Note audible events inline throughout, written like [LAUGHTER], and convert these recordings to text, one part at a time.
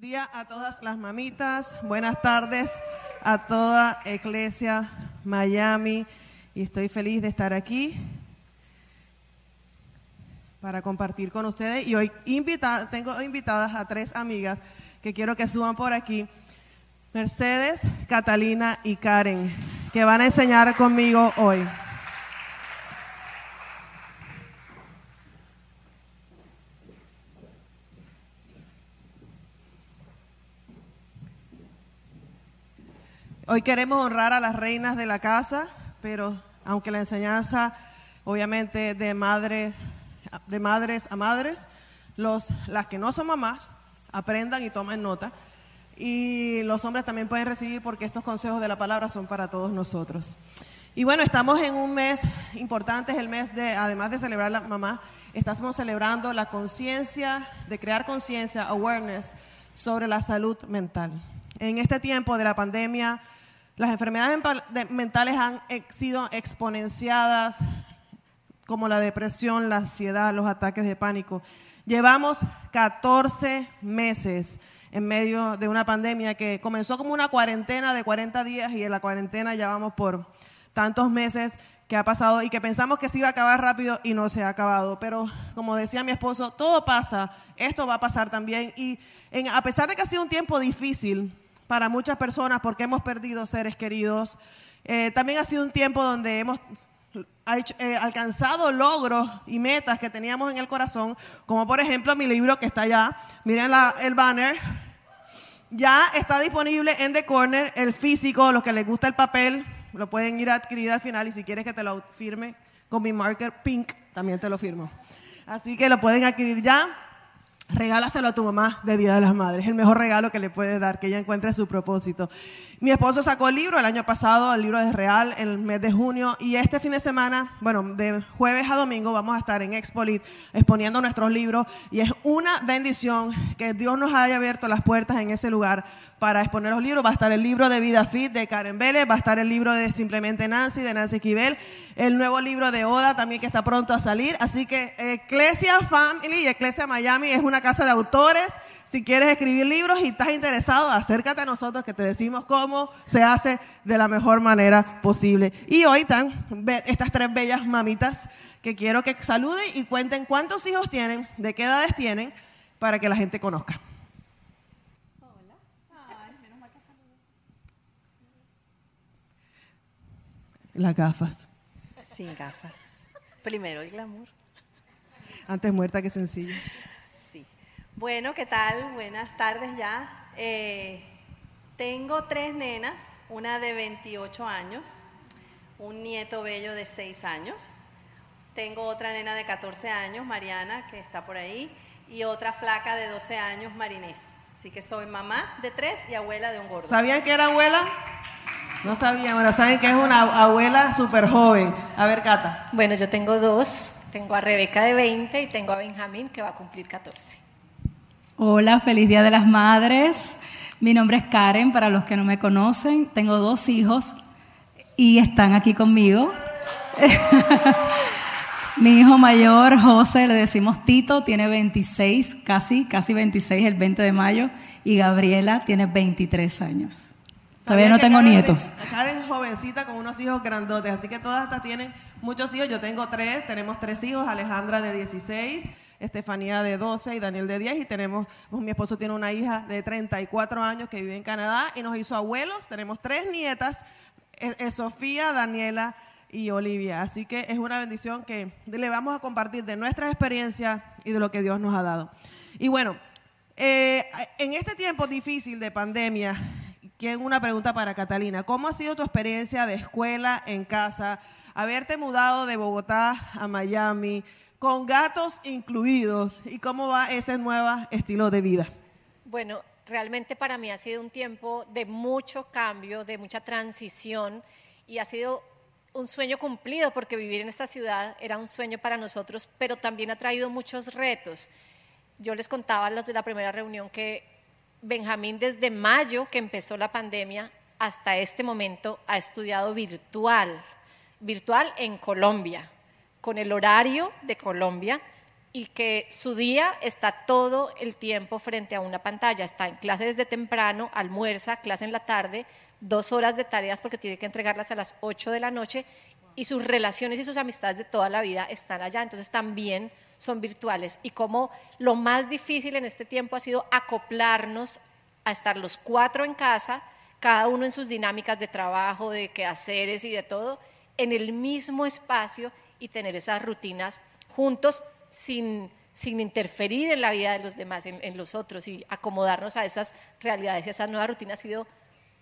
día a todas las mamitas, buenas tardes a toda Iglesia Miami. Y estoy feliz de estar aquí para compartir con ustedes. Y hoy invita, tengo invitadas a tres amigas que quiero que suban por aquí, Mercedes, Catalina y Karen, que van a enseñar conmigo hoy. Hoy queremos honrar a las reinas de la casa, pero aunque la enseñanza, obviamente, de, madre, de madres a madres, los, las que no son mamás aprendan y tomen nota. Y los hombres también pueden recibir porque estos consejos de la palabra son para todos nosotros. Y bueno, estamos en un mes importante, es el mes de, además de celebrar la mamá, estamos celebrando la conciencia, de crear conciencia, awareness sobre la salud mental. En este tiempo de la pandemia, las enfermedades mentales han sido exponenciadas, como la depresión, la ansiedad, los ataques de pánico. Llevamos 14 meses en medio de una pandemia que comenzó como una cuarentena de 40 días y en la cuarentena ya vamos por tantos meses que ha pasado y que pensamos que se iba a acabar rápido y no se ha acabado. Pero como decía mi esposo, todo pasa, esto va a pasar también. Y a pesar de que ha sido un tiempo difícil, para muchas personas porque hemos perdido seres queridos. Eh, también ha sido un tiempo donde hemos eh, alcanzado logros y metas que teníamos en el corazón, como por ejemplo mi libro que está allá. Miren el banner. Ya está disponible en The Corner, el físico, los que les gusta el papel, lo pueden ir a adquirir al final y si quieres que te lo firme con mi marker pink, también te lo firmo. Así que lo pueden adquirir ya. Regálaselo a tu mamá de Día de las Madres, el mejor regalo que le puedes dar, que ella encuentre su propósito. Mi esposo sacó el libro el año pasado, el libro de Real, en el mes de junio, y este fin de semana, bueno, de jueves a domingo vamos a estar en Expolit exponiendo nuestros libros, y es una bendición que Dios nos haya abierto las puertas en ese lugar para exponer los libros. Va a estar el libro de Vida Fit de Karen Vélez, va a estar el libro de Simplemente Nancy de Nancy Kibel, el nuevo libro de Oda también que está pronto a salir. Así que Ecclesia Family y Ecclesia Miami es una casa de autores. Si quieres escribir libros y estás interesado, acércate a nosotros que te decimos cómo se hace de la mejor manera posible. Y hoy están estas tres bellas mamitas que quiero que saluden y cuenten cuántos hijos tienen, de qué edades tienen, para que la gente conozca. Las gafas. Sin gafas. Primero el glamour. Antes muerta que sencilla. Sí. Bueno, ¿qué tal? Buenas tardes ya. Eh, tengo tres nenas, una de 28 años, un nieto bello de 6 años. Tengo otra nena de 14 años, Mariana, que está por ahí, y otra flaca de 12 años, Marinés. Así que soy mamá de tres y abuela de un gordo. ¿Sabían que era abuela? No sabían, ahora saben que es una abuela súper joven. A ver, Cata. Bueno, yo tengo dos. Tengo a Rebeca de 20 y tengo a Benjamín que va a cumplir 14. Hola, feliz Día de las Madres. Mi nombre es Karen, para los que no me conocen. Tengo dos hijos y están aquí conmigo. [LAUGHS] Mi hijo mayor, José, le decimos Tito, tiene 26, casi, casi 26 el 20 de mayo. Y Gabriela tiene 23 años. Todavía no tengo nietos. Karen jovencita con unos hijos grandotes, así que todas estas tienen muchos hijos. Yo tengo tres, tenemos tres hijos, Alejandra de 16, Estefanía de 12 y Daniel de 10 y tenemos, pues, mi esposo tiene una hija de 34 años que vive en Canadá y nos hizo abuelos, tenemos tres nietas, eh, eh, Sofía, Daniela y Olivia. Así que es una bendición que le vamos a compartir de nuestra experiencia y de lo que Dios nos ha dado. Y bueno, eh, en este tiempo difícil de pandemia, una pregunta para Catalina. ¿Cómo ha sido tu experiencia de escuela en casa? Haberte mudado de Bogotá a Miami, con gatos incluidos, ¿y cómo va ese nuevo estilo de vida? Bueno, realmente para mí ha sido un tiempo de mucho cambio, de mucha transición y ha sido un sueño cumplido porque vivir en esta ciudad era un sueño para nosotros, pero también ha traído muchos retos. Yo les contaba los de la primera reunión que Benjamín desde mayo que empezó la pandemia hasta este momento ha estudiado virtual, virtual en Colombia, con el horario de Colombia, y que su día está todo el tiempo frente a una pantalla. Está en clase desde temprano, almuerza, clase en la tarde, dos horas de tareas porque tiene que entregarlas a las 8 de la noche y sus relaciones y sus amistades de toda la vida están allá. Entonces también son virtuales. Y como lo más difícil en este tiempo ha sido acoplarnos a estar los cuatro en casa, cada uno en sus dinámicas de trabajo, de quehaceres y de todo, en el mismo espacio y tener esas rutinas juntos sin, sin interferir en la vida de los demás, en, los otros y acomodarnos a esas realidades y esa nueva rutina ha sido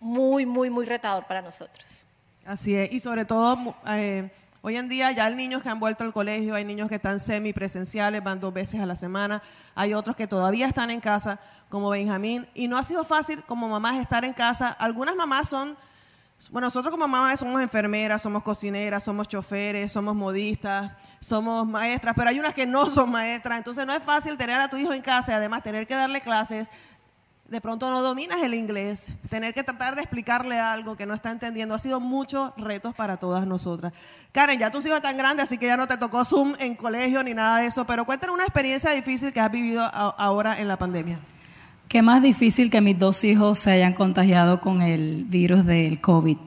muy, muy, muy retador para nosotros. Así es, y sobre todo eh, hoy en día ya hay niños que han vuelto al colegio, hay niños que están semipresenciales, van dos veces a la semana, hay otros que todavía están en casa, como Benjamín, y no ha sido fácil como mamás estar en casa. Algunas mamás son bueno, nosotros como mamás somos enfermeras, somos cocineras, somos choferes, somos modistas, somos maestras, pero hay unas que no son maestras, entonces no es fácil tener a tu hijo en casa y además tener que darle clases. De pronto no dominas el inglés, tener que tratar de explicarle algo que no está entendiendo. Ha sido muchos retos para todas nosotras. Karen, ya tus hijos están grandes, así que ya no te tocó Zoom en colegio ni nada de eso, pero cuéntanos una experiencia difícil que has vivido ahora en la pandemia. Qué más difícil que mis dos hijos se hayan contagiado con el virus del COVID.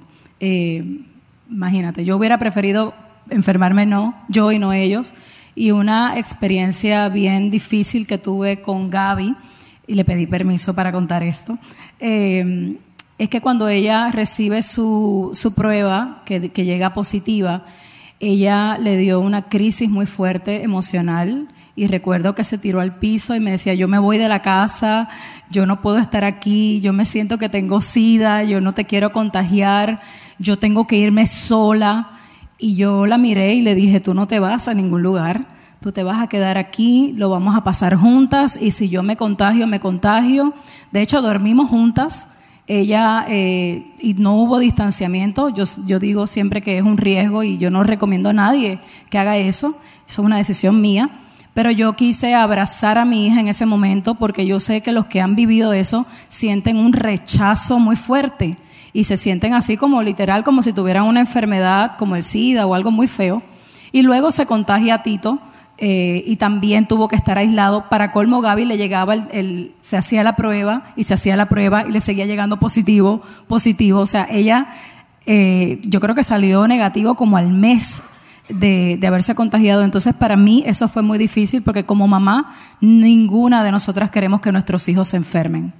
Eh, imagínate, yo hubiera preferido enfermarme no, yo y no ellos. Y una experiencia bien difícil que tuve con Gaby, y le pedí permiso para contar esto, eh, es que cuando ella recibe su, prueba, que, que llega positiva, ella le dio una crisis muy fuerte emocional y recuerdo que se tiró al piso y me decía, yo me voy de la casa, yo no puedo estar aquí, yo me siento que tengo sida, yo no te quiero contagiar, yo tengo que irme sola. Y yo la miré y le dije, tú no te vas a ningún lugar, tú te vas a quedar aquí, lo vamos a pasar juntas y si yo me contagio, me contagio. De hecho, dormimos juntas. Ella, eh, y no hubo distanciamiento, yo, yo digo siempre que es un riesgo y yo no recomiendo a nadie que haga eso, eso es una decisión mía pero yo quise abrazar a mi hija en ese momento porque yo sé que los que han vivido eso sienten un rechazo muy fuerte y se sienten así como literal, como si tuvieran una enfermedad como el SIDA o algo muy feo. Y luego se contagia a Tito eh, y también tuvo que estar aislado. Para colmo, Gaby le llegaba, el, se hacía la prueba y se hacía la prueba y le seguía llegando positivo, positivo. O sea, ella, eh, yo creo que salió negativo como al mes de, haberse contagiado. Entonces, para mí eso fue muy difícil porque como mamá, ninguna de nosotras queremos que nuestros hijos se enfermen.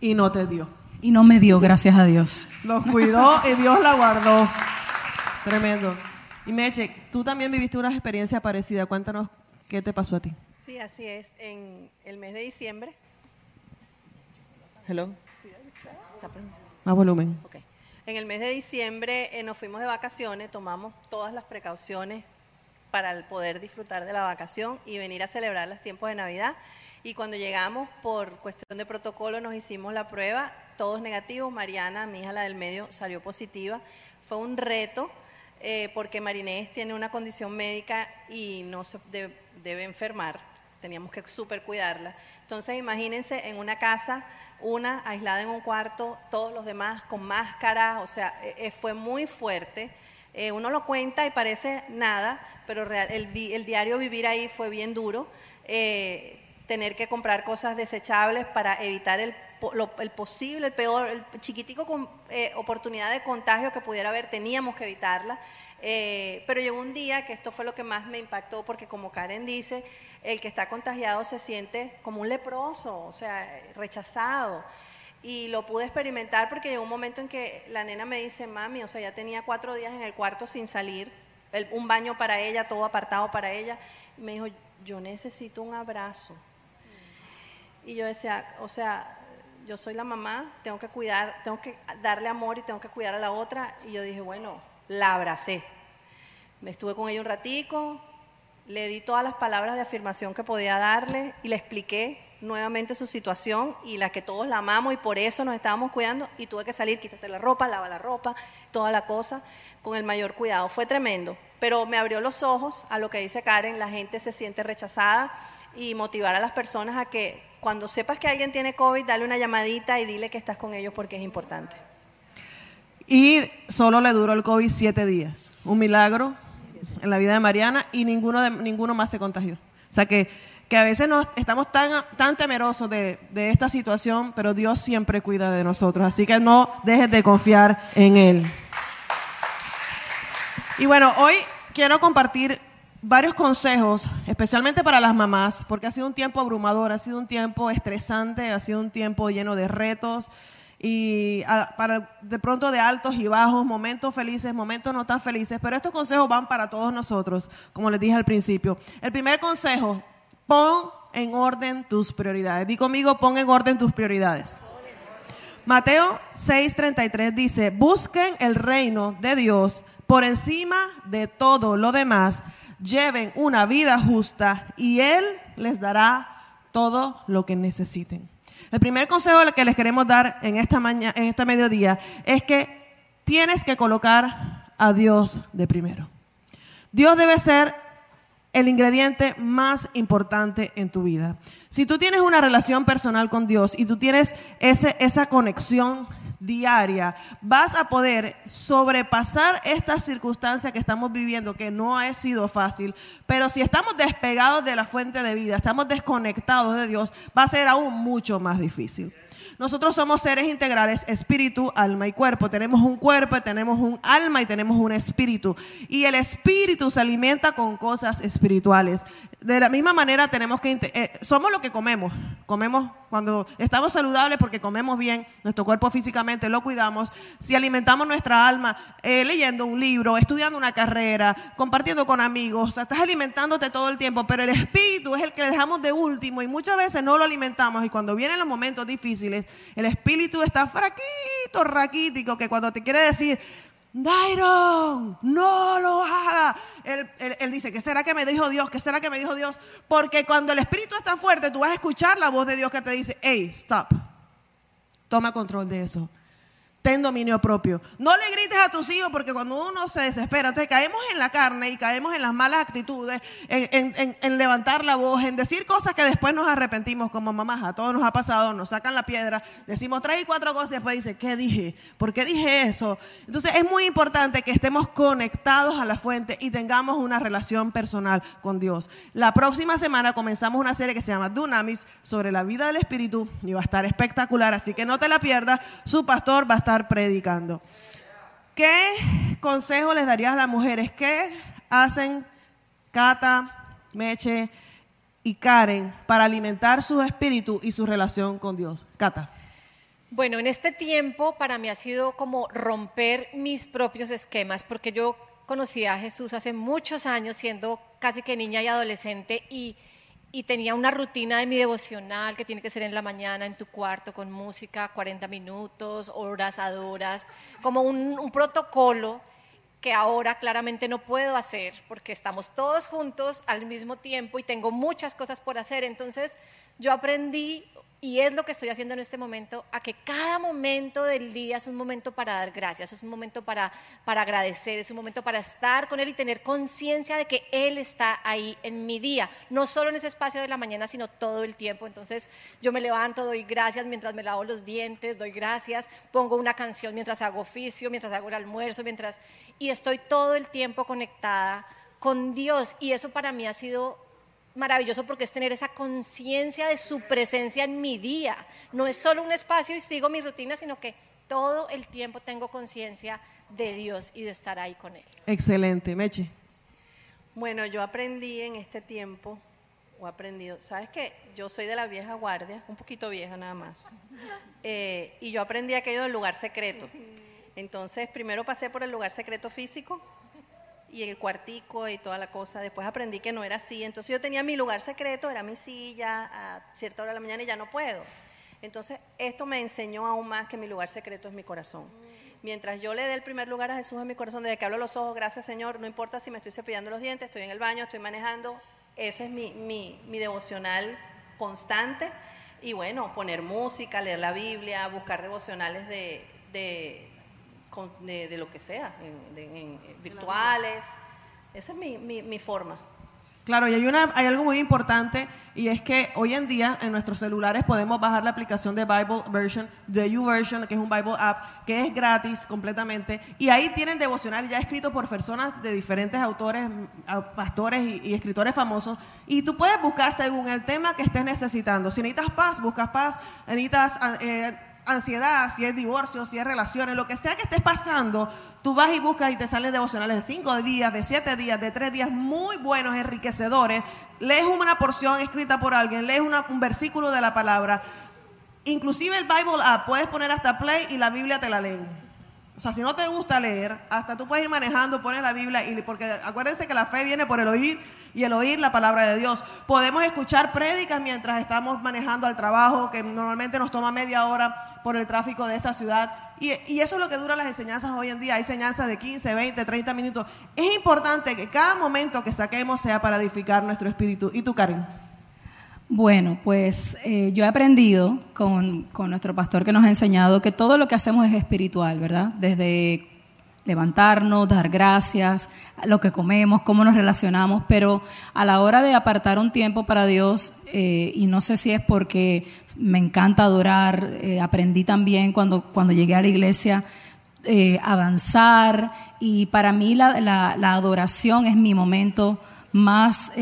Y no te dio. Y no me dio, gracias a Dios. Los cuidó y Dios la guardó. Tremendo. Y Meche, tú también viviste una experiencia parecida. Cuéntanos qué te pasó a ti. Sí, así es. En el mes de diciembre. Hello. Más volumen. Okay. En el mes de diciembre eh, nos fuimos de vacaciones, tomamos todas las precauciones para poder disfrutar de la vacación y venir a celebrar los tiempos de Navidad. Y cuando llegamos, por cuestión de protocolo, nos hicimos la prueba, todos negativos. Mariana, mi hija, la del medio, salió positiva. Fue un reto eh, porque Marinés tiene una condición médica y no se debe enfermar. Teníamos que super cuidarla. Entonces, imagínense en una casa una aislada en un cuarto, todos los demás con máscara, o sea, e, e, fue muy fuerte. Eh, uno lo cuenta y parece nada, pero el, diario vivir ahí fue bien duro. Eh, tener que comprar cosas desechables para evitar el, posible, el peor, el chiquitico con, eh, oportunidad de contagio que pudiera haber, teníamos que evitarla. Eh, pero llegó un día que esto fue lo que más me impactó, porque como Karen dice, el que está contagiado se siente como un leproso, o sea, rechazado. Y lo pude experimentar porque llegó un momento en que la nena me dice, mami, o sea, ya tenía cuatro días en el cuarto sin salir, un baño para ella, todo apartado para ella. Y me dijo, yo necesito un abrazo. Y yo decía, o sea, yo soy la mamá, tengo que cuidar, tengo que darle amor y tengo que cuidar a la otra. Y yo dije, bueno, la abracé. Me estuve con ella un ratico, le di todas las palabras de afirmación que podía darle y le expliqué nuevamente su situación y la que todos la amamos y por eso nos estábamos cuidando y tuve que salir, quítate la ropa, lava la ropa, toda la cosa con el mayor cuidado. Fue tremendo, pero me abrió los ojos a lo que dice Karen, la gente se siente rechazada y motivar a las personas a que cuando sepas que alguien tiene COVID, dale una llamadita y dile que estás con ellos porque es importante. Y solo le duró el COVID siete días. Un milagro en la vida de Mariana y ninguno, de, ninguno más se contagió. O sea que, que a veces nos, estamos tan, tan temerosos de, de esta situación, pero Dios siempre cuida de nosotros. Así que no dejes de confiar en Él. Y bueno, hoy quiero compartir varios consejos, especialmente para las mamás, porque ha sido un tiempo abrumador, ha sido un tiempo estresante, ha sido un tiempo lleno de retos y para de pronto de altos y bajos, momentos felices, momentos no tan felices, pero estos consejos van para todos nosotros, como les dije al principio. El primer consejo, pon en orden tus prioridades. Di conmigo, pon en orden tus prioridades. Mateo 6:33 dice, busquen el reino de Dios por encima de todo lo demás, lleven una vida justa y Él les dará todo lo que necesiten. El primer consejo que les queremos dar en esta mañana, en este mediodía, es que tienes que colocar a Dios de primero. Dios debe ser el ingrediente más importante en tu vida. Si tú tienes una relación personal con Dios y tú tienes ese, esa conexión diaria, vas a poder sobrepasar esta circunstancia que estamos viviendo, que no ha sido fácil, pero si estamos despegados de la fuente de vida, estamos desconectados de Dios, va a ser aún mucho más difícil. Nosotros somos seres integrales, espíritu, alma y cuerpo. Tenemos un cuerpo, tenemos un alma y tenemos un espíritu. Y el espíritu se alimenta con cosas espirituales. De la misma manera tenemos que... eh, somos lo que comemos. Comemos cuando estamos saludables porque comemos bien, nuestro cuerpo físicamente lo cuidamos. Si alimentamos nuestra alma eh, leyendo un libro, estudiando una carrera, compartiendo con amigos, estás alimentándote todo el tiempo, pero el espíritu es el que dejamos de último y muchas veces no lo alimentamos y cuando vienen los momentos difíciles, el espíritu está fraquito, raquítico, que cuando te quiere decir, Dairon, no lo haga. Él, él- él dice, ¿qué será que me dijo Dios? ¿Qué será que me dijo Dios? Porque cuando el espíritu está fuerte, tú vas a escuchar la voz de Dios que te dice, hey, stop. Toma control de eso. Ten dominio propio. No le grites a tus hijos porque cuando uno se desespera, entonces caemos en la carne y caemos en las malas actitudes, en, en- levantar la voz, en decir cosas que después nos arrepentimos como mamás. A todos nos ha pasado, nos sacan la piedra, decimos tres y cuatro cosas y después dice, ¿qué dije? ¿Por qué dije eso? Entonces es muy importante que estemos conectados a la fuente y tengamos una relación personal con Dios. La próxima semana comenzamos una serie que se llama Dunamis sobre la vida del Espíritu y va a estar espectacular, así que no te la pierdas. Su pastor va a estar predicando. ¿Qué consejo les darías a las mujeres? ¿Qué hacen Cata, Meche y Karen para alimentar su espíritu y su relación con Dios? Cata. Bueno, en este tiempo para mí ha sido como romper mis propios esquemas, porque yo conocí a Jesús hace muchos años, siendo casi que niña y adolescente, y, y tenía una rutina de mi devocional que tiene que ser en la mañana, en tu cuarto, con música, 40 minutos, horas, adoras, como un, un protocolo que ahora claramente no puedo hacer porque estamos todos juntos al mismo tiempo y tengo muchas cosas por hacer. Entonces yo aprendí, y es lo que estoy haciendo en este momento, a que cada momento del día es un momento para dar gracias, es un momento para, para agradecer, es un momento para estar con Él y tener conciencia de que Él está ahí en mi día, no solo en ese espacio de la mañana, sino todo el tiempo. Entonces yo me levanto, doy gracias mientras me lavo los dientes, doy gracias, pongo una canción mientras hago oficio, mientras hago el almuerzo, mientras... Y estoy todo el tiempo conectada con Dios y eso para mí ha sido maravilloso porque es tener esa conciencia de su presencia en mi día. No es solo un espacio y sigo mi rutina, sino que todo el tiempo tengo conciencia de Dios y de estar ahí con Él. Excelente, Meche. Bueno, yo aprendí en este tiempo, o aprendido, ¿sabes qué? Yo soy de la vieja guardia, un poquito vieja nada más. Eh, y yo aprendí aquello del lugar secreto. Entonces, primero pasé por el lugar secreto físico y el cuartico y toda la cosa. Después aprendí que no era así. Entonces, yo tenía mi lugar secreto, era mi silla a cierta hora de la mañana y ya no puedo. Entonces, esto me enseñó aún más que mi lugar secreto es mi corazón. Mientras yo le dé el primer lugar a Jesús en mi corazón, desde que hablo los ojos, gracias Señor, no importa si me estoy cepillando los dientes, estoy en el baño, estoy manejando, ese es mi, mi, mi devocional constante. Y bueno, poner música, leer la Biblia, buscar devocionales de, de, con- de- de lo que sea, en- de- en- virtuales. Esa es mi, mi- mi forma. Claro, y hay, una, hay algo muy importante y es que hoy en día en nuestros celulares podemos bajar la aplicación de Bible Version, de YouVersion, que es un Bible app, que es gratis completamente. Y ahí tienen devocional ya escrito por personas de diferentes autores, pastores y, escritores famosos. Y tú puedes buscar según el tema que estés necesitando. Si necesitas paz, buscas paz. Necesitas... Eh, ansiedad, si es divorcio, si es relaciones, lo que sea que estés pasando, tú vas y buscas y te salen devocionales de cinco días, de siete días, de tres días, muy buenos, enriquecedores. Lees una porción escrita por alguien, lees un versículo de la palabra. Inclusive el Bible app, puedes poner hasta play y la Biblia te la leen. O sea, si no te gusta leer, hasta tú puedes ir manejando, pones la Biblia, y, porque acuérdense que la fe viene por el oír y el oír la palabra de Dios. Podemos escuchar prédicas mientras estamos manejando al trabajo, que normalmente nos toma media hora por el tráfico de esta ciudad. Y, eso es lo que dura las enseñanzas hoy en día. Hay enseñanzas de 15, 20, 30 minutos. Es importante que cada momento que saquemos sea para edificar nuestro espíritu. ¿Y tú, Karen? Bueno, pues eh, yo he aprendido con, con, nuestro pastor que nos ha enseñado que todo lo que hacemos es espiritual, ¿verdad? Desde levantarnos, dar gracias, lo que comemos, cómo nos relacionamos, pero a la hora de apartar un tiempo para Dios, eh, y no sé si es porque me encanta adorar, eh, aprendí también cuando, cuando llegué a la iglesia eh, a danzar, y para mí la, la, adoración es mi momento más,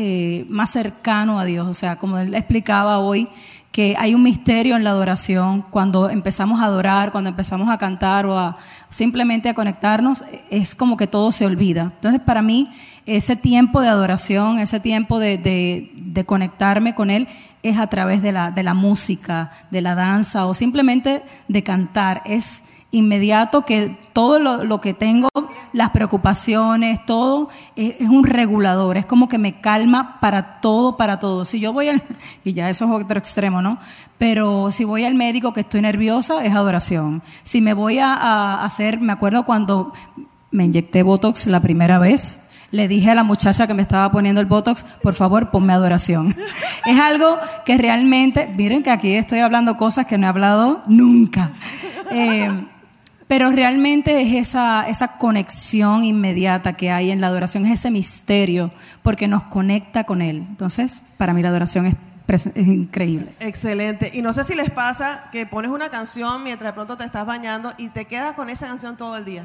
más cercano a Dios, o sea, como él explicaba hoy, que hay un misterio en la adoración cuando empezamos a adorar, cuando empezamos a cantar o a simplemente a conectarnos, es como que todo se olvida. Entonces, para mí, ese tiempo de adoración, ese tiempo de, conectarme con Él, es a través de la, de la música, de la danza o simplemente de cantar. Es inmediato que todo lo, que tengo, las preocupaciones, todo, es, un regulador, es como que me calma para todo, para todo. Si yo voy al, [LAUGHS] y ya eso es otro extremo, ¿no? Pero si voy al médico que estoy nerviosa, es adoración. Si me voy a, hacer, me acuerdo cuando me inyecté Botox la primera vez, le dije a la muchacha que me estaba poniendo el Botox, por favor, ponme adoración. [LAUGHS] es algo que realmente, miren que aquí estoy hablando cosas que no he hablado nunca. Eh, pero realmente es esa, esa conexión inmediata que hay en la adoración, es ese misterio, porque nos conecta con Él. Entonces, para mí la adoración es es increíble. Excelente. Y no sé si les pasa que pones una canción mientras de pronto te estás bañando y te quedas con esa canción todo el día.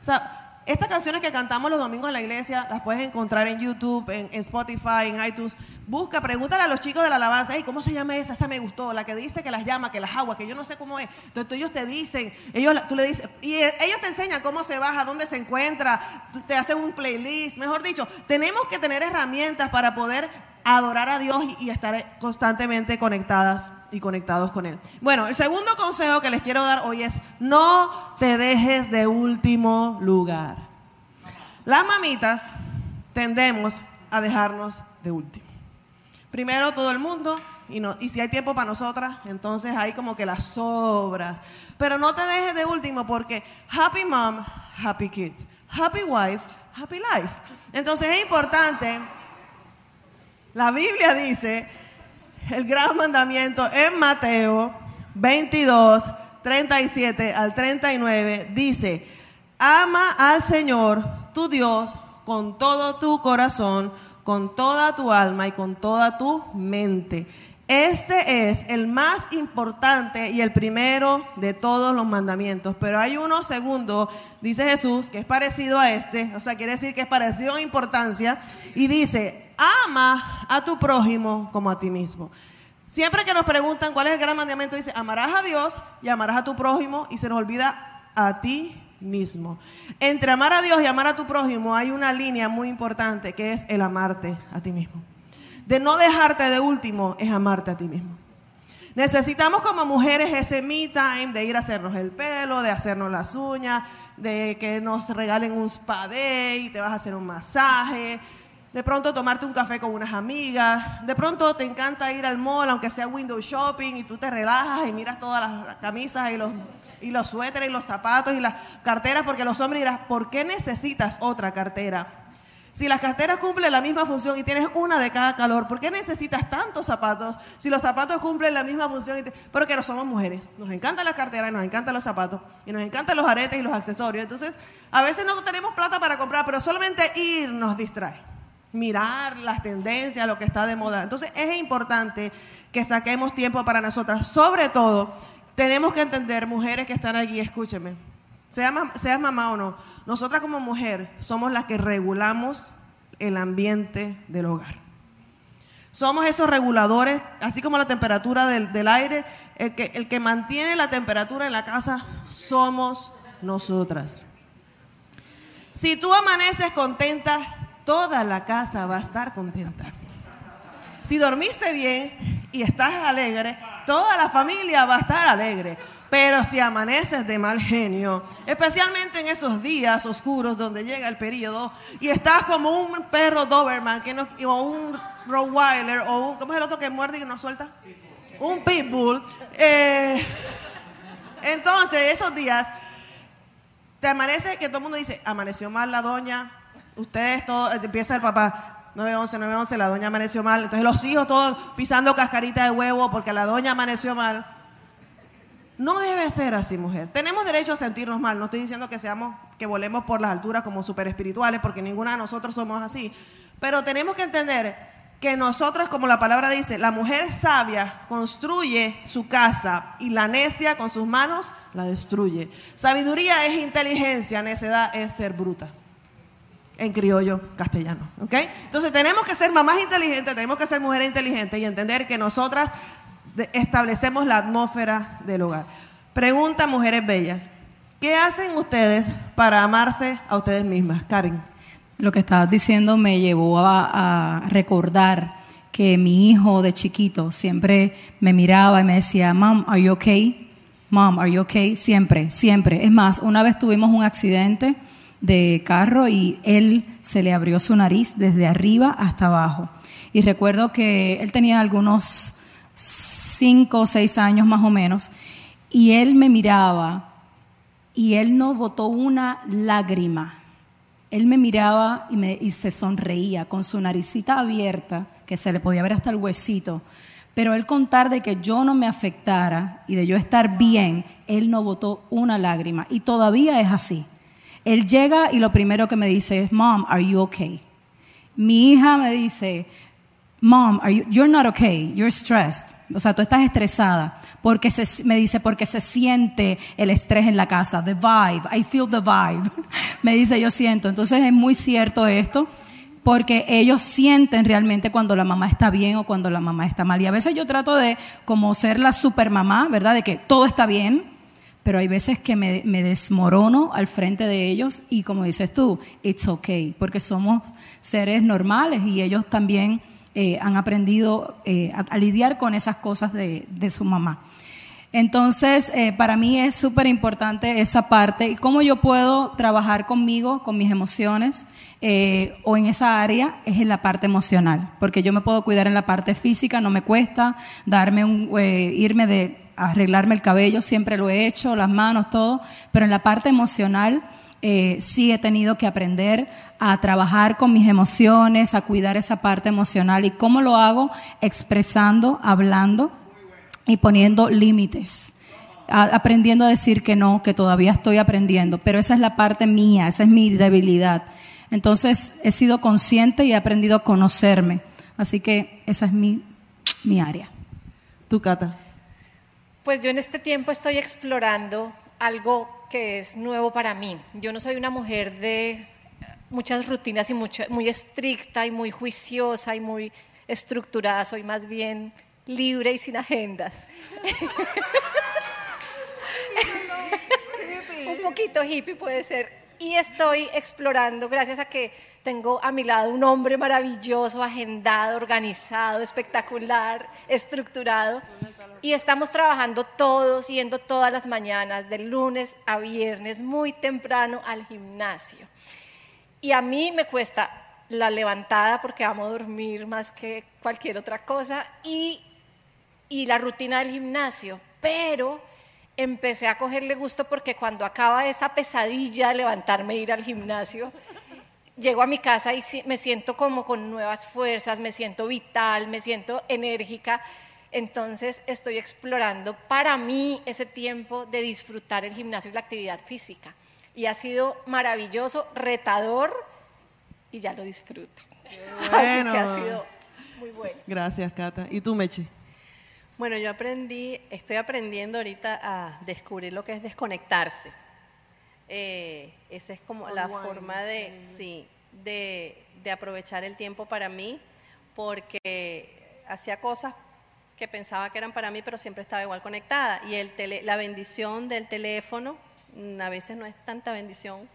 O sea, estas canciones que cantamos los domingos en la iglesia las puedes encontrar en YouTube, en, Spotify, en iTunes. Busca, pregúntale a los chicos de la alabanza, ¿cómo se llama esa? Esa me gustó, la que dice que las llama, que las agua, que yo no sé cómo es. Entonces ellos te dicen, ellos, tú le dices, y eh, ellos te enseñan cómo se baja, dónde se encuentra, te hacen un playlist. Mejor dicho, tenemos que tener herramientas para poder adorar a Dios y estar constantemente conectadas y conectados con Él. Bueno, el segundo consejo que les quiero dar hoy es, no te dejes de último lugar. Las mamitas tendemos a dejarnos de último. Primero todo el mundo y, no, y si hay tiempo para nosotras, entonces hay como que las sobras. Pero no te dejes de último porque happy mom, happy kids. Happy wife, happy life. Entonces es importante la Biblia dice, el gran mandamiento en Mateo 22, 37 al 39, dice, ama al Señor tu Dios con todo tu corazón, con toda tu alma y con toda tu mente. Este es el más importante y el primero de todos los mandamientos. Pero hay uno segundo, dice Jesús, que es parecido a este, o sea, quiere decir que es parecido en importancia, y dice, ama a tu prójimo como a ti mismo. Siempre que nos preguntan cuál es el gran mandamiento, dice, amarás a Dios y amarás a tu prójimo y se nos olvida a ti mismo. Entre amar a Dios y amar a tu prójimo hay una línea muy importante que es el amarte a ti mismo. De no dejarte de último es amarte a ti mismo. Necesitamos como mujeres ese me time de ir a hacernos el pelo, de hacernos las uñas, de que nos regalen un spa day, te vas a hacer un masaje, de pronto tomarte un café con unas amigas, de pronto te encanta ir al mall, aunque sea window shopping, y tú te relajas y miras todas las camisas y los, y los suéteres y los zapatos y las carteras, porque los hombres dirán, ¿por qué necesitas otra cartera? Si las carteras cumplen la misma función y tienes una de cada calor, ¿por qué necesitas tantos zapatos? Si los zapatos cumplen la misma función, y porque no somos mujeres. Nos encantan las carteras, nos encantan los zapatos y nos encantan los aretes y los accesorios. Entonces, a veces no tenemos plata para comprar, pero solamente ir nos distrae. Mirar las tendencias, lo que está de moda. Entonces es importante que saquemos tiempo para nosotras. Sobre todo, tenemos que entender, mujeres que están aquí, escúcheme, seas, mamá o no, nosotras como mujer somos las que regulamos el ambiente del hogar. Somos esos reguladores, así como la temperatura del, del aire, el que, el que mantiene la temperatura en la casa somos nosotras. Si tú amaneces contenta, toda la casa va a estar contenta. Si dormiste bien y estás alegre, toda la familia va a estar alegre. Pero si amaneces de mal genio, especialmente en esos días oscuros donde llega el periodo y estás como un perro Doberman que no, o un Rottweiler o un, ¿cómo es el otro que muerde y no suelta? Un Pitbull. Eh, entonces, esos días, te amanece que todo el mundo dice, amaneció mal la doña, ustedes todos, empieza el papá, 911, 911, la doña amaneció mal. Entonces los hijos todos pisando cascarita de huevo porque la doña amaneció mal. No debe ser así, mujer. Tenemos derecho a sentirnos mal. No estoy diciendo que seamos, que volemos por las alturas como super espirituales, porque ninguna de nosotros somos así. Pero tenemos que entender que nosotros, como la palabra dice, la mujer sabia construye su casa y la necia con sus manos la destruye. Sabiduría es inteligencia, necedad es ser bruta. En criollo castellano. ¿Ok? Entonces tenemos que ser mamás inteligentes, tenemos que ser mujeres inteligentes y entender que nosotras establecemos la atmósfera del hogar. Pregunta, mujeres bellas, ¿qué hacen ustedes para amarse a ustedes mismas? Karen. Lo que estabas diciendo me llevó a, recordar que mi hijo de chiquito siempre me miraba y me decía, Mom, are you okay? Mom, are you okay? Siempre, siempre. Es más, una vez tuvimos un accidente de carro y él se le abrió su nariz desde arriba hasta abajo. Y recuerdo que él tenía algunos cinco o seis años más o menos, y él me miraba y él no botó una lágrima. Él me miraba y, me, y se sonreía con su naricita abierta, que se le podía ver hasta el huesito. Pero él contar de que yo no me afectara y de yo estar bien, él no botó una lágrima. Y todavía es así. Él llega y lo primero que me dice es, Mom, are you okay? Mi hija me dice, Mom, are you, you're not okay, you're stressed. O sea, tú estás estresada. Porque se, me dice, porque se siente el estrés en la casa. The vibe, I feel the vibe. [LAUGHS] me dice, yo siento. Entonces es muy cierto esto porque ellos sienten realmente cuando la mamá está bien o cuando la mamá está mal. Y a veces yo trato de como ser la super mamá, ¿verdad? De que todo está bien, pero hay veces que me, desmorono al frente de ellos y como dices tú, it's okay, porque somos seres normales y ellos también eh, han aprendido eh, a, lidiar con esas cosas de, su mamá. Entonces, eh, para mí es súper importante esa parte y cómo yo puedo trabajar conmigo, con mis emociones o en esa área es en la parte emocional, porque yo me puedo cuidar en la parte física, no me cuesta darme un, irme de arreglarme el cabello, siempre lo he hecho, las manos, todo, pero en la parte emocional sí he tenido que aprender a trabajar con mis emociones, a cuidar esa parte emocional. ¿Y cómo lo hago? Expresando, hablando y poniendo límites. aprendiendo a decir que no, que todavía estoy aprendiendo, pero esa es la parte mía, esa es mi debilidad. Entonces he sido consciente y he aprendido a conocerme. Así que esa es mi, mi área. ¿Tú, Cata? Pues yo en este tiempo estoy explorando algo que es nuevo para mí. Yo no soy una mujer de muchas rutinas y mucho, muy estricta y muy juiciosa y muy estructurada, soy más bien libre y sin agendas. [LAUGHS] un poquito hippie puede ser. Y estoy explorando, gracias a que tengo a mi lado un hombre maravilloso, agendado, organizado, espectacular, estructurado. Y estamos trabajando todos, yendo todas las mañanas, de lunes a viernes, muy temprano al gimnasio. Y a mí me cuesta la levantada porque amo dormir más que cualquier otra cosa y, y la rutina del gimnasio, pero empecé a cogerle gusto porque cuando acaba esa pesadilla de levantarme e ir al gimnasio, llego a mi casa y me siento como con nuevas fuerzas, me siento vital, me siento enérgica. Entonces estoy explorando para mí ese tiempo de disfrutar el gimnasio y la actividad física y ha sido maravilloso, retador y ya lo disfruto. Bueno. [LAUGHS] Así que ha sido muy bueno. Gracias, Cata. ¿Y tú, Mechi? Bueno, yo aprendí, estoy aprendiendo ahorita a descubrir lo que es desconectarse. Eh, esa es como la forma de, sí, de, de aprovechar el tiempo para mí, porque hacía cosas que pensaba que eran para mí, pero siempre estaba igual conectada. Y el tele- la bendición del teléfono, mm, a veces no es tanta bendición.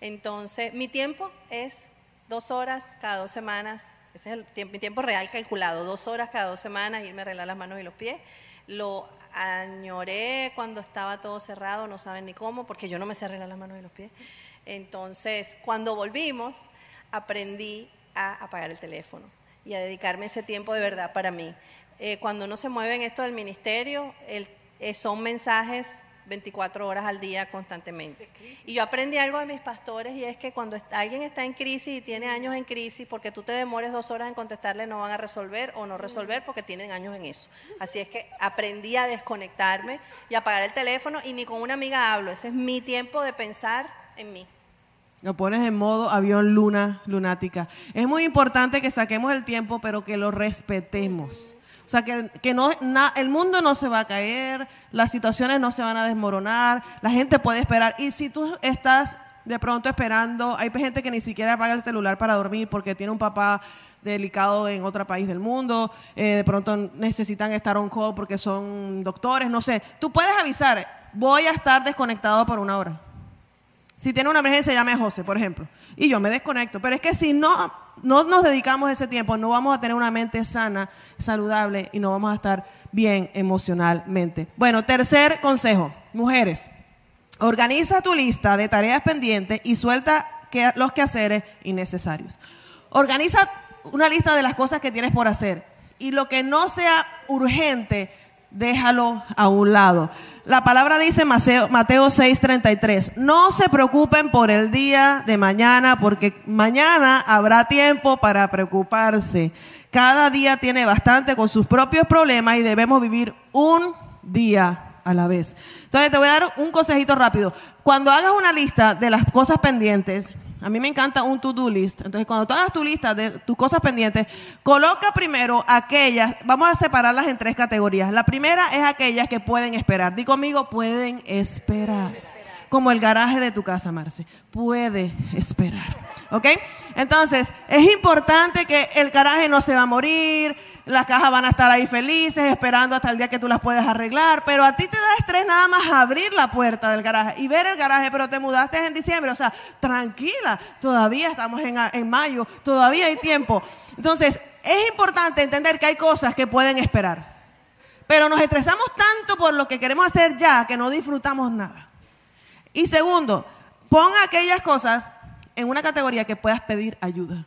Entonces, mi tiempo es dos horas cada dos semanas. Ese es el tiempo, mi tiempo real calculado, dos horas cada dos semanas, irme a arreglar las manos y los pies. Lo añoré cuando estaba todo cerrado, no saben ni cómo, porque yo no me sé arreglar las manos y los pies. Entonces, cuando volvimos, aprendí a apagar el teléfono y a dedicarme ese tiempo de verdad para mí. Eh, cuando uno se mueve en esto del ministerio, el- eh, son mensajes 24 horas al día constantemente. Y yo aprendí algo de mis pastores y es que cuando alguien está en crisis y tiene años en crisis, porque tú te demores dos horas en contestarle, no van a resolver o no resolver porque tienen años en eso. Así es que aprendí a desconectarme y apagar el teléfono y ni con una amiga hablo. Ese es mi tiempo de pensar en mí. Lo pones en modo avión luna lunática. Es muy importante que saquemos el tiempo, pero que lo respetemos. O sea, que, que no, na- el mundo no se va a caer, las situaciones no se van a desmoronar, la gente puede esperar. Y si tú estás de pronto esperando, hay gente que ni siquiera apaga el celular para dormir porque tiene un papá delicado en otro país del mundo, eh, de pronto necesitan estar on call porque son doctores, no sé. Tú puedes avisar, voy a estar desconectado por una hora. Si tiene una emergencia, llame a José, por ejemplo. Y yo me desconecto. Pero es que si no, no nos dedicamos ese tiempo, no vamos a tener una mente sana, saludable y no vamos a estar bien emocionalmente. Bueno, tercer consejo, mujeres. Organiza tu lista de tareas pendientes y suelta que- los quehaceres innecesarios. Organiza una lista de las cosas que tienes por hacer y lo que no sea urgente, déjalo a un lado. La palabra dice Mateo, Mateo 6:33, no se preocupen por el día de mañana porque mañana habrá tiempo para preocuparse. Cada día tiene bastante con sus propios problemas y debemos vivir un día a la vez. Entonces te voy a dar un consejito rápido. Cuando hagas una lista de las cosas pendientes, a mí me encanta un to-do list. Entonces cuando tú hagas tu lista de tus cosas pendientes, coloca primero aquellas, vamos a separarlas en tres categorías. La primera es aquellas que pueden esperar. Di conmigo, pueden esperar. Como el garaje de tu casa, Marce. Puede esperar. ¿Ok? Entonces, es importante que el garaje no se va a morir, las cajas van a estar ahí felices, esperando hasta el día que tú las puedas arreglar, pero a ti te da estrés nada más abrir la puerta del garaje y ver el garaje, pero te mudaste en diciembre, o sea, tranquila, todavía estamos en, en mayo, todavía hay tiempo. Entonces, es importante entender que hay cosas que pueden esperar, pero nos estresamos tanto por lo que queremos hacer ya que no disfrutamos nada. Y segundo, pon aquellas cosas en una categoría que puedas pedir ayuda.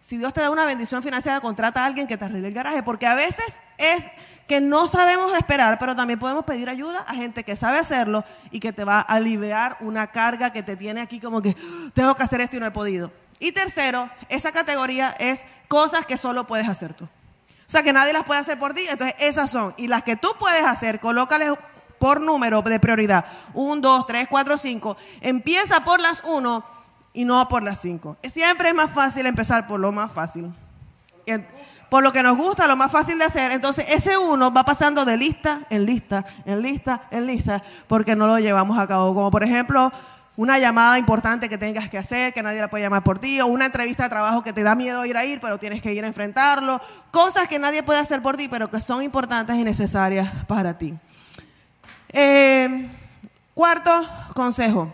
Si Dios te da una bendición financiera, contrata a alguien que te arregle el garaje, porque a veces es que no sabemos esperar, pero también podemos pedir ayuda a gente que sabe hacerlo y que te va a aliviar una carga que te tiene aquí como que "Ah, tengo que hacer esto y no he podido. Y tercero, esa categoría es cosas que solo puedes hacer tú. O sea, que nadie las puede hacer por ti, entonces esas son. Y las que tú puedes hacer, colócales por número de prioridad. Un, dos, tres, cuatro, cinco. Empieza por las uno y no por las cinco. Siempre es más fácil empezar por lo más fácil. Por lo que nos gusta, lo más fácil de hacer. Entonces ese uno va pasando de lista en lista, en lista, en lista, porque no lo llevamos a cabo. Como por ejemplo, una llamada importante que tengas que hacer, que nadie la puede llamar por ti, o una entrevista de trabajo que te da miedo ir a ir, pero tienes que ir a enfrentarlo. Cosas que nadie puede hacer por ti, pero que son importantes y necesarias para ti. Eh, cuarto consejo.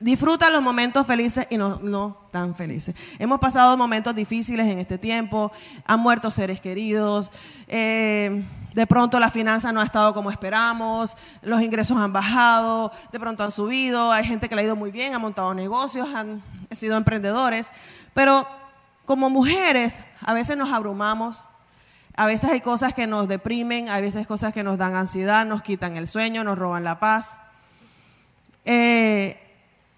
Disfruta los momentos felices y no, no tan felices. Hemos pasado momentos difíciles en este tiempo, han muerto seres queridos, eh, de pronto la finanza no ha estado como esperamos, los ingresos han bajado, de pronto han subido, hay gente que le ha ido muy bien, ha montado negocios, han sido emprendedores, pero como mujeres a veces nos abrumamos, a veces hay cosas que nos deprimen, a veces cosas que nos dan ansiedad, nos quitan el sueño, nos roban la paz. Eh,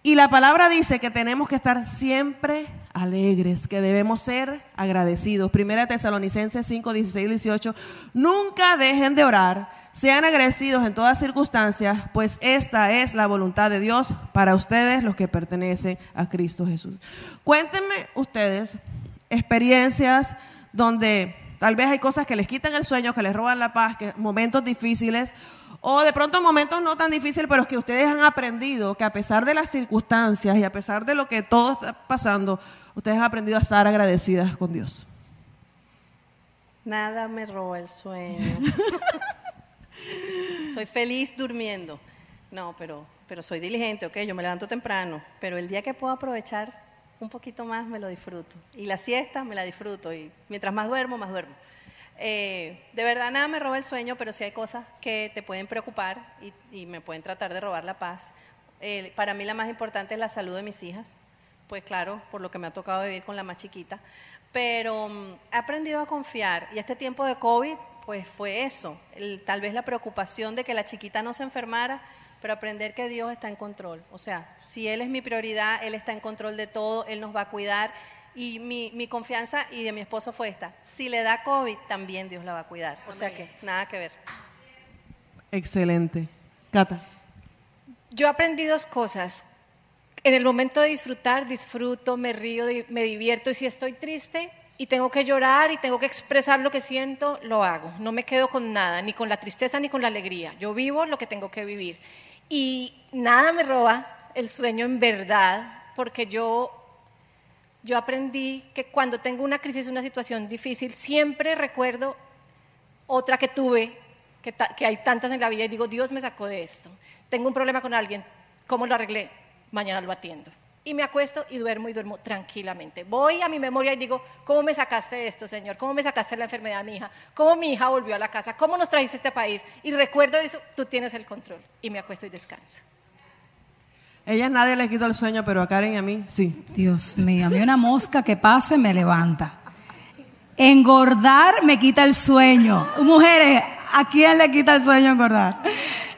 y la palabra dice que tenemos que estar siempre alegres, que debemos ser agradecidos. Primera Tesalonicenses 5, 16, 18. Nunca dejen de orar, sean agradecidos en todas circunstancias, pues esta es la voluntad de Dios para ustedes, los que pertenecen a Cristo Jesús. Cuéntenme ustedes experiencias donde tal vez hay cosas que les quitan el sueño, que les roban la paz, que momentos difíciles, o de pronto momentos no tan difíciles, pero es que ustedes han aprendido que a pesar de las circunstancias y a pesar de lo que todo está pasando, ustedes han aprendido a estar agradecidas con Dios. Nada me roba el sueño. [LAUGHS] soy feliz durmiendo. No, pero, pero soy diligente, ok, yo me levanto temprano, pero el día que puedo aprovechar un poquito más me lo disfruto. Y la siesta me la disfruto y mientras más duermo, más duermo. Eh, de verdad nada me roba el sueño, pero sí hay cosas que te pueden preocupar y, me pueden tratar de robar la paz. Eh, para mí la más importante es la salud de mis hijas, pues claro, por lo que me ha tocado vivir con la más chiquita, pero mm, he aprendido a confiar y este tiempo de COVID pues fue eso, tal vez la preocupación de que la chiquita no se enfermara, pero aprender que Dios está en control. O sea, si Él es mi prioridad, Él está en control de todo, Él nos va a cuidar. Y mi, mi confianza y de mi esposo fue esta, si le da COVID, también Dios la va a cuidar. O sea que nada que ver. Excelente. Cata. Yo aprendí dos cosas. En el momento de disfrutar, disfruto, me río, me divierto. Y si estoy triste, y tengo que llorar y tengo que expresar lo que siento, lo hago. No me quedo con nada, ni con la tristeza ni con la alegría. Yo vivo lo que tengo que vivir. Y nada me roba el sueño en verdad, porque yo, yo aprendí que cuando tengo una crisis, una situación difícil, siempre recuerdo otra que tuve, que, que hay tantas en la vida, y digo, Dios me sacó de esto. Tengo un problema con alguien, ¿cómo lo arreglé? Mañana lo atiendo y me acuesto y duermo y duermo tranquilamente. Voy a mi memoria y digo, ¿cómo me sacaste de esto, Señor? ¿Cómo me sacaste de la enfermedad de mi hija? ¿Cómo mi hija volvió a la casa? ¿Cómo nos trajiste a este país? Y recuerdo eso, tú tienes el control. Y me acuesto y descanso. Ella nadie le quitó el sueño, pero a Karen y a mí sí. Dios mío, a mí una mosca que pase me levanta. Engordar me quita el sueño. Mujeres, ¿a quién le quita el sueño engordar?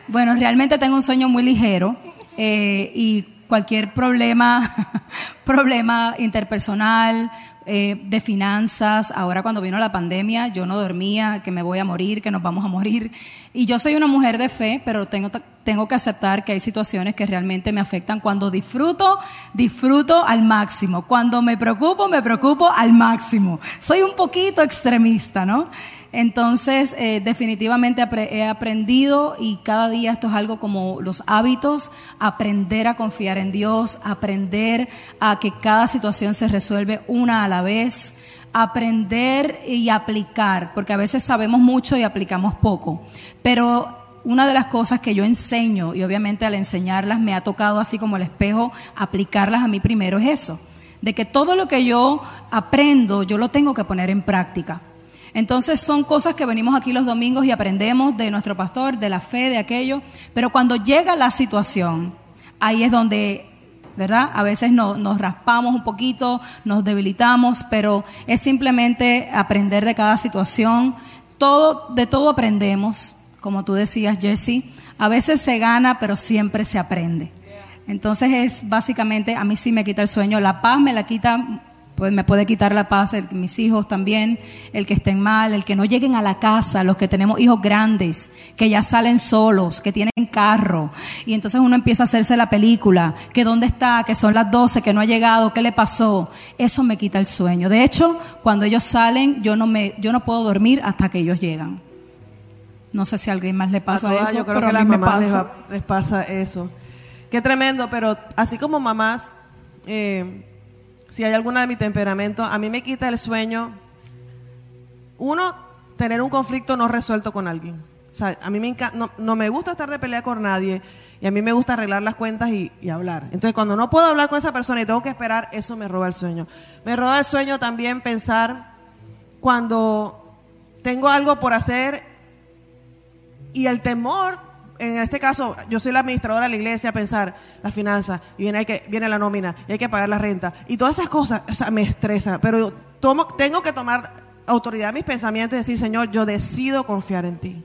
Bueno, realmente tengo un sueño muy ligero eh, y cualquier problema, [LAUGHS] problema interpersonal, eh, de finanzas. Ahora cuando vino la pandemia, yo no dormía, que me voy a morir, que nos vamos a morir. Y yo soy una mujer de fe, pero tengo, tengo que aceptar que hay situaciones que realmente me afectan. Cuando disfruto, disfruto al máximo. Cuando me preocupo, me preocupo al máximo. Soy un poquito extremista, ¿no? Entonces, eh, definitivamente he aprendido y cada día esto es algo como los hábitos, aprender a confiar en Dios, aprender a que cada situación se resuelve una a la vez, aprender y aplicar, porque a veces sabemos mucho y aplicamos poco. Pero una de las cosas que yo enseño, y obviamente al enseñarlas me ha tocado así como el espejo, aplicarlas a mí primero es eso, de que todo lo que yo aprendo yo lo tengo que poner en práctica. Entonces son cosas que venimos aquí los domingos y aprendemos de nuestro pastor, de la fe, de aquello, pero cuando llega la situación, ahí es donde, ¿verdad? A veces nos raspamos un poquito, nos debilitamos, pero es simplemente aprender de cada situación. Todo, de todo aprendemos, como tú decías, Jesse. A veces se gana, pero siempre se aprende. Entonces es básicamente, a mí sí me quita el sueño, la paz me la quita pues me puede quitar la paz el, mis hijos también, el que estén mal, el que no lleguen a la casa, los que tenemos hijos grandes, que ya salen solos, que tienen carro, y entonces uno empieza a hacerse la película, que dónde está, que son las 12, que no ha llegado, qué le pasó, eso me quita el sueño. De hecho, cuando ellos salen, yo no, me, yo no puedo dormir hasta que ellos llegan. No sé si a alguien más le pasa eso. Yo creo que a las mamás les, les, pasa eso. Qué tremendo, pero así como mamás, eh, si hay alguna de mi temperamento, a mí me quita el sueño. Uno, tener un conflicto no resuelto con alguien. O sea, a mí me no, no, me gusta estar de pelea con nadie y a mí me gusta arreglar las cuentas y, y, hablar. Entonces, cuando no puedo hablar con esa persona y tengo que esperar, eso me roba el sueño. Me roba el sueño también pensar cuando tengo algo por hacer y el temor en este caso, yo soy la administradora de la iglesia, pensar las finanzas, y viene, la nómina, y hay que pagar la renta, y todas esas cosas, o sea, me estresa, pero tengo que tomar autoridad en mis pensamientos y decir, Señor, yo decido confiar en ti.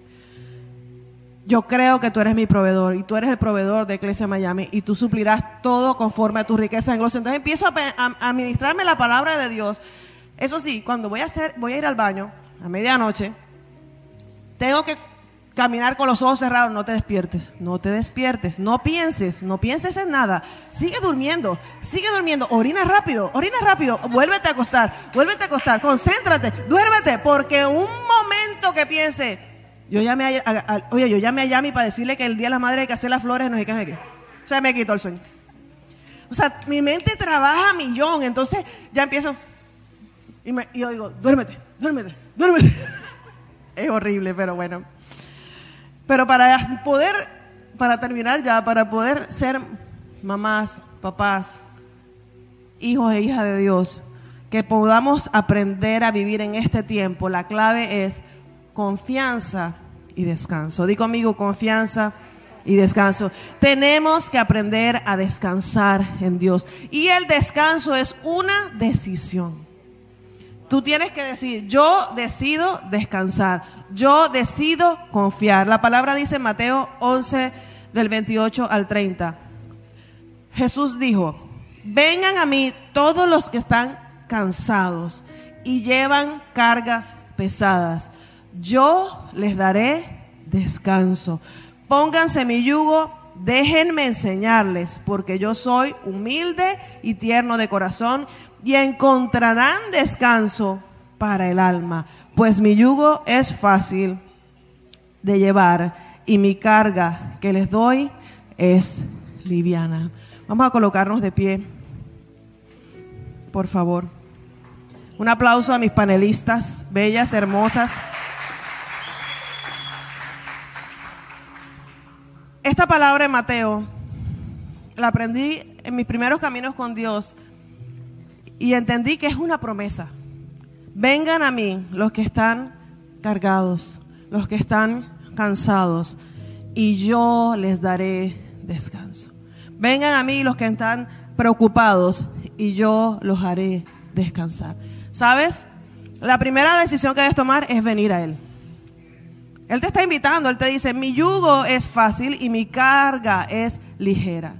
Yo creo que tú eres mi proveedor y tú eres el proveedor de Iglesia Miami y tú suplirás todo conforme a tu riqueza en gloria. Entonces empiezo a, a, administrarme la palabra de Dios. Eso sí, cuando voy a voy a ir al baño a medianoche, tengo que caminar con los ojos cerrados, no te despiertes, no te despiertes, no pienses, no pienses en nada, sigue durmiendo, sigue durmiendo, orina rápido, orina rápido, vuélvete a acostar, vuélvete a acostar, concéntrate, duérmete, porque un momento que piense, yo llamé a, oye, yo llamé a Yami para decirle que el día de la madre hay que hacer las flores, no sé qué, no qué. O sea, me quitó el sueño. O sea, mi mente trabaja a millón, entonces ya empiezo y, me, y yo digo, duérmete, duérmete, duérmete. [LAUGHS] es horrible, pero bueno. Pero para poder, para terminar ya, para poder ser mamás, papás, hijos e hijas de Dios, que podamos aprender a vivir en este tiempo, la clave es confianza y descanso. Di conmigo confianza y descanso. Tenemos que aprender a descansar en Dios. Y el descanso es una decisión. Tú tienes que decir, yo decido descansar, yo decido confiar. La palabra dice Mateo 11 del 28 al 30. Jesús dijo, vengan a mí todos los que están cansados y llevan cargas pesadas. Yo les daré descanso. Pónganse mi yugo, déjenme enseñarles, porque yo soy humilde y tierno de corazón y encontrarán descanso para el alma, pues mi yugo es fácil de llevar y mi carga que les doy es liviana. Vamos a colocarnos de pie, por favor. Un aplauso a mis panelistas, bellas, hermosas. Esta palabra en Mateo la aprendí en mis primeros caminos con Dios y entendí que es una promesa. Vengan a mí los que están cargados, los que están cansados, y yo les daré descanso. Vengan a mí los que están preocupados, y yo los haré descansar. ¿Sabes? La primera decisión que debes tomar es venir a Él. Él te está invitando, Él te dice, mi yugo es fácil y mi carga es ligera.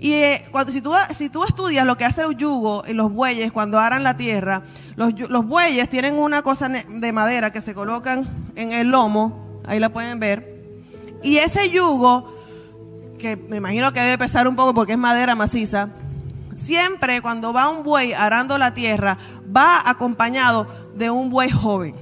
Y eh, cuando, si, tú, si tú estudias lo que hace el yugo y los bueyes cuando aran la tierra, los, los bueyes tienen una cosa de madera que se colocan en el lomo, ahí la pueden ver, y ese yugo, que me imagino que debe pesar un poco porque es madera maciza, siempre cuando va un buey arando la tierra, va acompañado de un buey joven.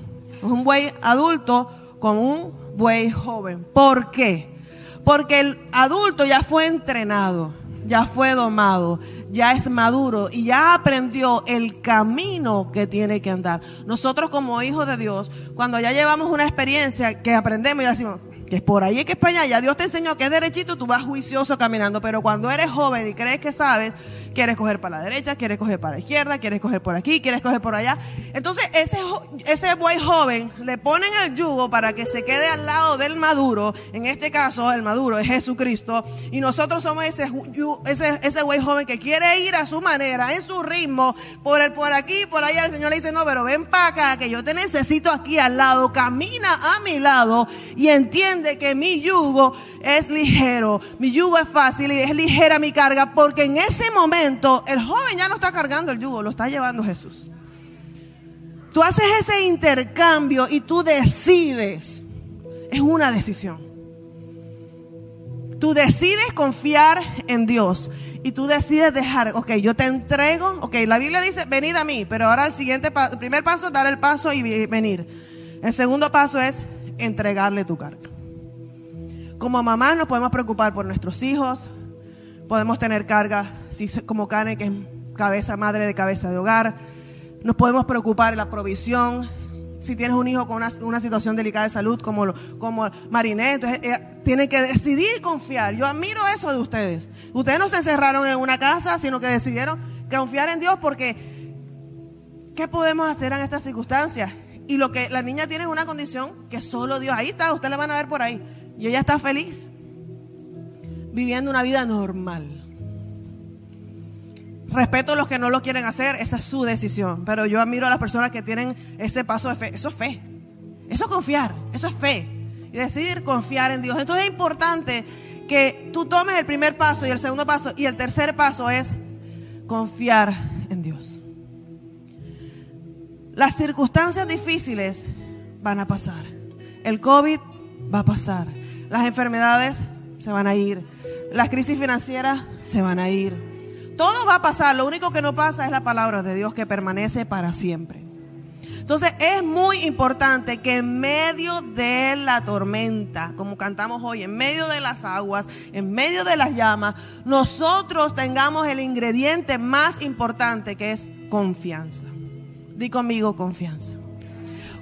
Un buey adulto con un buey joven. ¿Por qué? Porque el adulto ya fue entrenado ya fue domado, ya es maduro y ya aprendió el camino que tiene que andar. Nosotros como hijos de Dios, cuando ya llevamos una experiencia que aprendemos y decimos, que es por ahí, que es para allá. Ya Dios te enseñó que es derechito, tú vas juicioso caminando. Pero cuando eres joven y crees que sabes, quieres coger para la derecha, quieres coger para la izquierda, quieres coger por aquí, quieres coger por allá. Entonces, ese, ese buey joven le ponen el yugo para que se quede al lado del maduro. En este caso, el maduro es Jesucristo. Y nosotros somos ese, ese, ese buey joven que quiere ir a su manera, en su ritmo, por, el, por aquí, por allá. El Señor le dice, no, pero ven para acá, que yo te necesito aquí al lado. Camina a mi lado y entiende de que mi yugo es ligero, mi yugo es fácil y es ligera mi carga, porque en ese momento el joven ya no está cargando el yugo, lo está llevando Jesús. Tú haces ese intercambio y tú decides, es una decisión. Tú decides confiar en Dios y tú decides dejar, ok, yo te entrego, ok, la Biblia dice, venid a mí, pero ahora el siguiente, el primer paso es dar el paso y venir. El segundo paso es entregarle tu carga. Como mamás nos podemos preocupar por nuestros hijos, podemos tener carga como Karen, que es cabeza madre de cabeza de hogar, nos podemos preocupar de la provisión. Si tienes un hijo con una, situación delicada de salud como, como Marinette, entonces eh, tienen que decidir confiar. Yo admiro eso de ustedes. Ustedes no se encerraron en una casa, sino que decidieron confiar en Dios porque ¿qué podemos hacer en estas circunstancias? Y lo que la niña tiene es una condición que solo Dios, ahí está, ustedes la van a ver por ahí. Y ella está feliz, viviendo una vida normal. Respeto a los que no lo quieren hacer, esa es su decisión. Pero yo admiro a las personas que tienen ese paso de fe. Eso es fe. Eso es confiar. Eso es fe. Y decidir confiar en Dios. Entonces es importante que tú tomes el primer paso y el segundo paso. Y el tercer paso es confiar en Dios. Las circunstancias difíciles van a pasar. El COVID va a pasar. Las enfermedades se van a ir. Las crisis financieras se van a ir. Todo va a pasar. Lo único que no pasa es la palabra de Dios que permanece para siempre. Entonces es muy importante que en medio de la tormenta, como cantamos hoy, en medio de las aguas, en medio de las llamas, nosotros tengamos el ingrediente más importante que es confianza. Di conmigo confianza.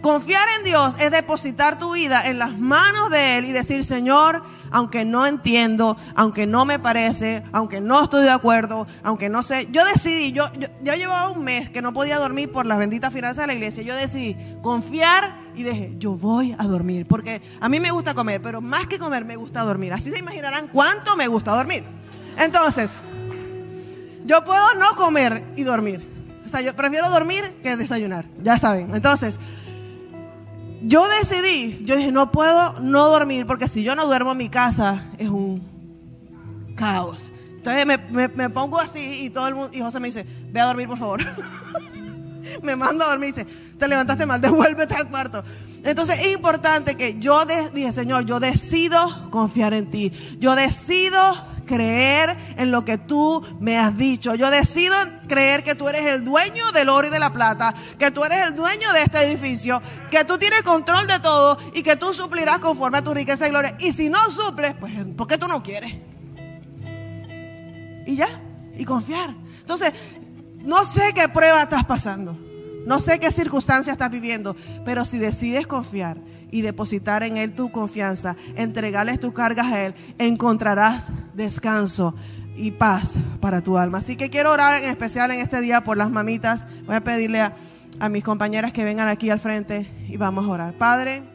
Confiar en Dios es depositar tu vida en las manos de Él y decir, Señor, aunque no entiendo, aunque no me parece, aunque no estoy de acuerdo, aunque no sé, yo decidí, yo, yo, llevaba un mes que no podía dormir por las benditas finanzas de la iglesia, yo decidí confiar y dije, yo voy a dormir, porque a mí me gusta comer, pero más que comer me gusta dormir, así se imaginarán cuánto me gusta dormir. Entonces, yo puedo no comer y dormir. O sea, yo prefiero dormir que desayunar, ya saben. Entonces, yo decidí, yo dije, no puedo no dormir porque si yo no duermo en mi casa es un caos. Entonces me, pongo así y todo el mundo, y José me dice, ve a dormir por favor. [LAUGHS] me manda a dormir y dice, te levantaste mal, [LAUGHS] devuélvete al cuarto. Entonces es importante que yo dije, Señor, yo decido confiar en ti. Yo decido creer en lo que tú me has dicho. Yo decido creer que tú eres el dueño del oro y de la plata, que tú eres el dueño de este edificio, que tú tienes control de todo y que tú suplirás conforme a tu riqueza y gloria. Y si no suples, pues ¿por qué tú no quieres? Y ya, y confiar. Entonces, no sé qué prueba estás pasando. No sé qué circunstancias estás viviendo, pero si decides confiar y depositar en Él tu confianza, entregarles tus cargas a Él, encontrarás descanso y paz para tu alma. Así que quiero orar en especial en este día por las mamitas. Voy a pedirle a, a mis compañeras que vengan aquí al frente y vamos a orar. Padre.